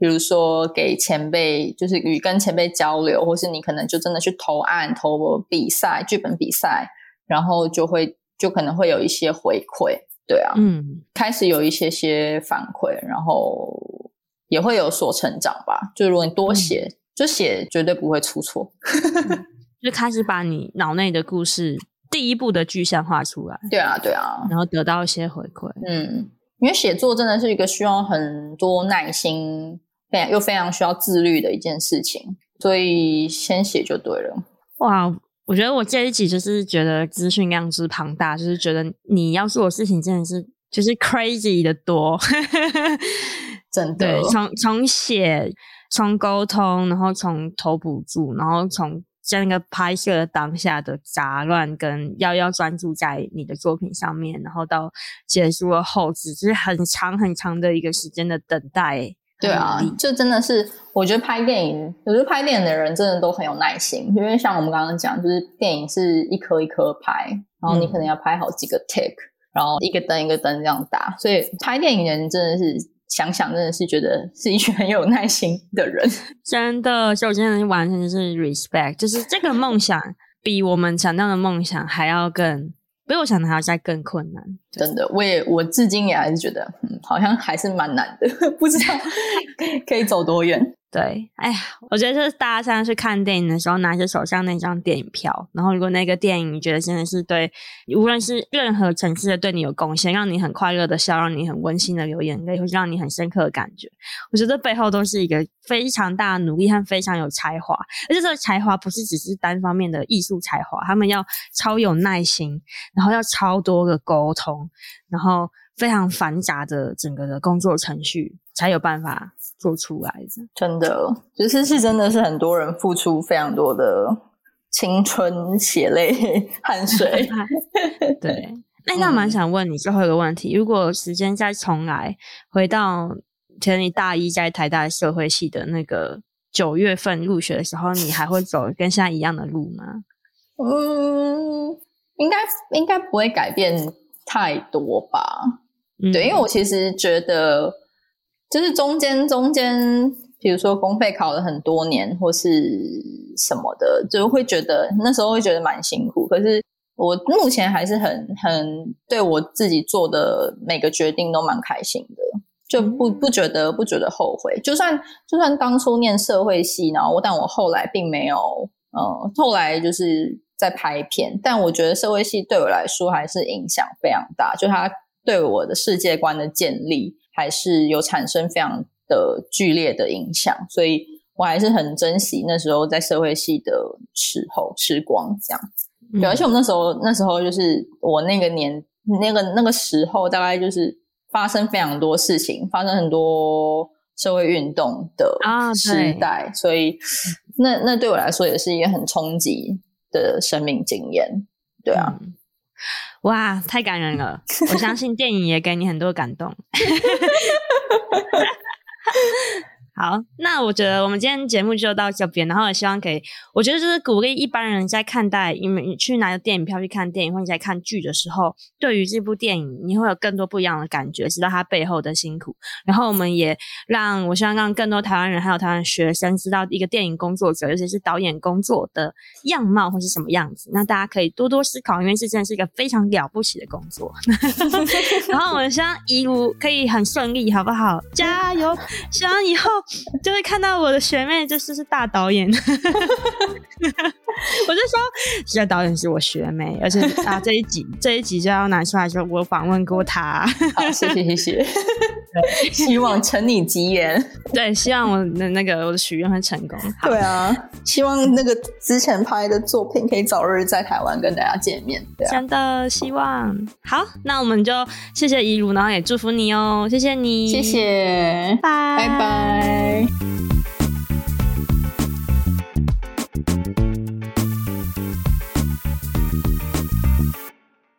比如说给前辈，就是与跟前辈交流，或是你可能就真的去投案、投比赛、剧本比赛，然后就会就可能会有一些回馈。对啊，嗯，开始有一些些反馈，然后也会有所成长吧。就如果你多写，嗯、就写绝对不会出错。就开始把你脑内的故事第一步的具象化出来。对啊，对啊，然后得到一些回馈。嗯，因为写作真的是一个需要很多耐心，非常又非常需要自律的一件事情，所以先写就对了。哇。我觉得我这一集就是觉得资讯量之庞大，就是觉得你要做的事情真的是就是 crazy 的多，真的。对，从从写，从沟通，然后从投补助，然后从在那个拍摄的当下的杂乱，跟要要专注在你的作品上面，然后到结束了后置，就是很长很长的一个时间的等待。对啊，就真的是，我觉得拍电影，我觉得拍电影的人真的都很有耐心，因为像我们刚刚讲，就是电影是一颗一颗拍，然后你可能要拍好几个 take，、嗯、然后一个灯一个灯这样打。所以拍电影人真的是想想，真的是觉得是一群很有耐心的人。真的，所以我真的完全就是 respect，就是这个梦想比我们想象的梦想还要更。比我想的还要再更困难，真的，我也我至今也还是觉得，嗯，好像还是蛮难的，不知道 可以走多远。对，哎呀，我觉得就是大家现在去看电影的时候，拿着手上那张电影票，然后如果那个电影你觉得真的是对，无论是任何层次的对你有贡献，让你很快乐的笑，让你很温馨的流眼泪，或是让你很深刻的感觉，我觉得背后都是一个非常大的努力和非常有才华，而且这个才华不是只是单方面的艺术才华，他们要超有耐心，然后要超多的沟通，然后非常繁杂的整个的工作程序，才有办法。做出来的，真的，就是是真的是很多人付出非常多的青春、血泪、汗水。对，那那蛮想问你最后一个问题：如果时间再重来，回到其实你大一在台大社会系的那个九月份入学的时候，你还会走跟现在一样的路吗？嗯，应该应该不会改变太多吧。嗯、对，因为我其实觉得。就是中间中间，比如说公费考了很多年，或是什么的，就会觉得那时候会觉得蛮辛苦。可是我目前还是很很对我自己做的每个决定都蛮开心的，就不不觉得不觉得后悔。就算就算当初念社会系，然后但我后来并没有呃，后来就是在拍片，但我觉得社会系对我来说还是影响非常大，就它对我的世界观的建立。还是有产生非常的剧烈的影响，所以我还是很珍惜那时候在社会系的时候时光，这样。对，而且我们那时候那时候就是我那个年那个那个时候，大概就是发生非常多事情，发生很多社会运动的时代，啊、所以那那对我来说也是一个很冲击的生命经验。对啊。嗯哇，太感人了！我相信电影也给你很多感动。好，那我觉得我们今天节目就到这边，然后也希望可以，我觉得就是鼓励一般人在看待，你们你去拿着电影票去看电影或者在看剧的时候，对于这部电影你会有更多不一样的感觉，知道它背后的辛苦。然后我们也让我希望让更多台湾人还有台湾学生知道一个电影工作者，尤其是导演工作的样貌或是什么样子。那大家可以多多思考，因为这真的是一个非常了不起的工作。然后我们希望一如可以很顺利，好不好？加油！希望以后。就会看到我的学妹，就是是大导演，我就说，现在导演是我学妹，而且啊，这一集这一集就要拿出来说，我访问过她。好，谢谢谢谢，希望承你吉言。对，希望我的那个我的许愿会成功。对啊，希望那个之前拍的作品可以早日在台湾跟大家见面。对啊，真的希望。好，那我们就谢谢怡如，然后也祝福你哦，谢谢你，谢谢，拜拜拜。